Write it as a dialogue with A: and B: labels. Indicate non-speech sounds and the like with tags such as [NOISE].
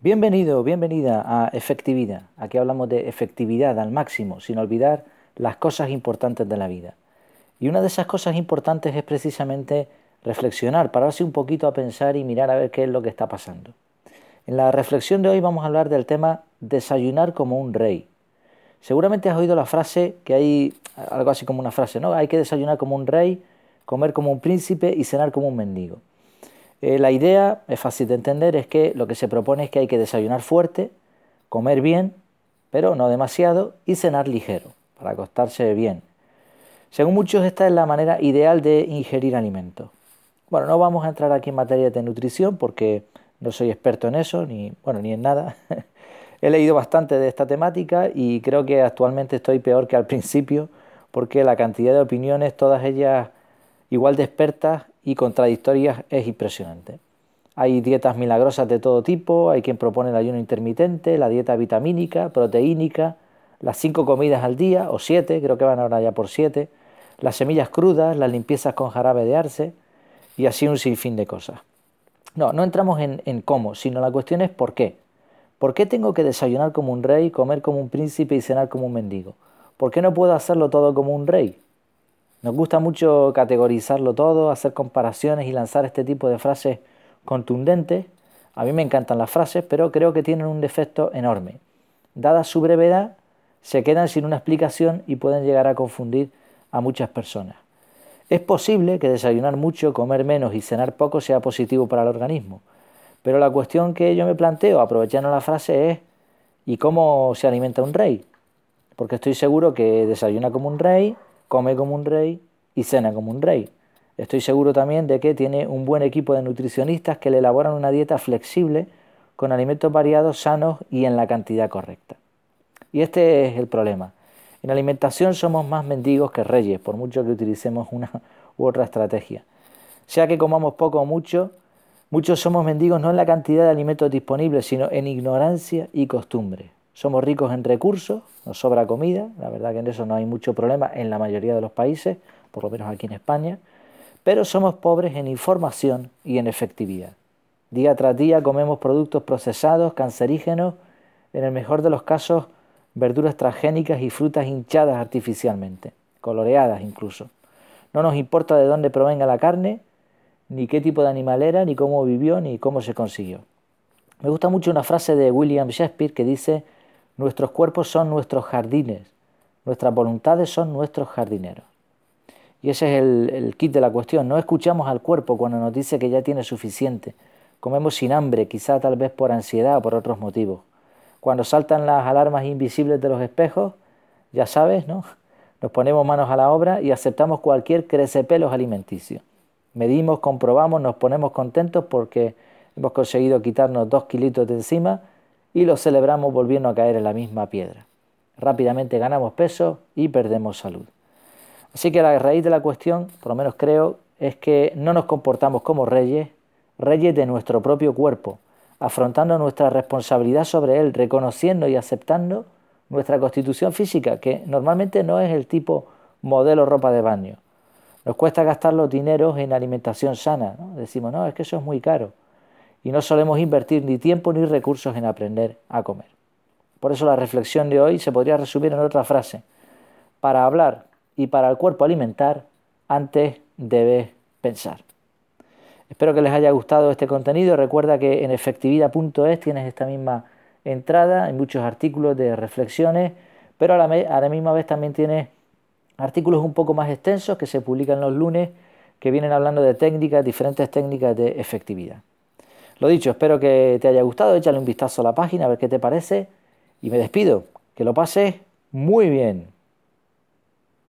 A: Bienvenido, bienvenida a Efectividad. Aquí hablamos de efectividad al máximo, sin olvidar las cosas importantes de la vida. Y una de esas cosas importantes es precisamente reflexionar, pararse un poquito a pensar y mirar a ver qué es lo que está pasando. En la reflexión de hoy vamos a hablar del tema desayunar como un rey. Seguramente has oído la frase que hay algo así como una frase, ¿no? Hay que desayunar como un rey, comer como un príncipe y cenar como un mendigo. Eh, la idea, es fácil de entender, es que lo que se propone es que hay que desayunar fuerte, comer bien, pero no demasiado, y cenar ligero, para acostarse bien. Según muchos, esta es la manera ideal de ingerir alimentos. Bueno, no vamos a entrar aquí en materia de nutrición porque no soy experto en eso, ni, bueno, ni en nada. [LAUGHS] He leído bastante de esta temática y creo que actualmente estoy peor que al [LAUGHS] principio porque la cantidad de opiniones, todas ellas igual de expertas y contradictorias es impresionante. Hay dietas milagrosas de todo tipo, hay quien propone el ayuno intermitente, la dieta vitamínica, proteínica, las cinco comidas al día, o siete, creo que van ahora ya por siete, las semillas crudas, las limpiezas con jarabe de arce, y así un sinfín de cosas. No, no entramos en, en cómo, sino la cuestión es por qué. ¿Por qué tengo que desayunar como un rey, comer como un príncipe y cenar como un mendigo? ¿Por qué no puedo hacerlo todo como un rey? Nos gusta mucho categorizarlo todo, hacer comparaciones y lanzar este tipo de frases contundentes. A mí me encantan las frases, pero creo que tienen un defecto enorme. Dada su brevedad, se quedan sin una explicación y pueden llegar a confundir a muchas personas. Es posible que desayunar mucho, comer menos y cenar poco sea positivo para el organismo, pero la cuestión que yo me planteo, aprovechando la frase, es ¿y cómo se alimenta un rey? Porque estoy seguro que desayuna como un rey, come como un rey y cena como un rey. Estoy seguro también de que tiene un buen equipo de nutricionistas que le elaboran una dieta flexible con alimentos variados, sanos y en la cantidad correcta. Y este es el problema. En alimentación somos más mendigos que reyes, por mucho que utilicemos una u otra estrategia. Sea que comamos poco o mucho, muchos somos mendigos no en la cantidad de alimentos disponibles, sino en ignorancia y costumbre. Somos ricos en recursos, nos sobra comida, la verdad que en eso no hay mucho problema en la mayoría de los países, por lo menos aquí en España, pero somos pobres en información y en efectividad. Día tras día comemos productos procesados, cancerígenos, en el mejor de los casos verduras transgénicas y frutas hinchadas artificialmente, coloreadas incluso. No nos importa de dónde provenga la carne, ni qué tipo de animal era, ni cómo vivió, ni cómo se consiguió. Me gusta mucho una frase de William Shakespeare que dice Nuestros cuerpos son nuestros jardines, nuestras voluntades son nuestros jardineros. Y ese es el, kit de la cuestión. No escuchamos al cuerpo cuando nos dice que ya tiene suficiente. Comemos sin hambre, quizá tal vez por ansiedad o por otros motivos. Cuando saltan las alarmas invisibles de los espejos, ya sabes, ¿no? Nos ponemos manos a la obra y aceptamos cualquier crecepelos alimenticio. Medimos, comprobamos, nos ponemos contentos porque hemos conseguido quitarnos dos kilitos de encima y lo celebramos volviendo a caer en la misma piedra. Rápidamente ganamos peso y perdemos salud. Así que la raíz de la cuestión, por lo menos creo, es que no nos comportamos como reyes, reyes de nuestro propio cuerpo, afrontando nuestra responsabilidad sobre él, reconociendo y aceptando nuestra constitución física, que normalmente no es el tipo modelo ropa de baño. Nos cuesta gastar los dineros en alimentación sana. Decimos, no, es que eso es muy caro y no solemos invertir ni tiempo ni recursos en aprender a comer. Por eso la reflexión de hoy se podría resumir en otra frase. Para hablar y para el cuerpo alimentar, antes debes pensar. Espero que les haya gustado este contenido. Recuerda que en efectividad.es tienes esta misma entrada, hay muchos artículos de reflexiones, pero a la, misma vez también tienes artículos un poco más extensos que se publican los lunes que vienen hablando de técnicas, diferentes técnicas de efectividad. Lo dicho, espero que te haya gustado, échale un vistazo a la página a ver qué te parece y me despido. Que lo pases muy bien.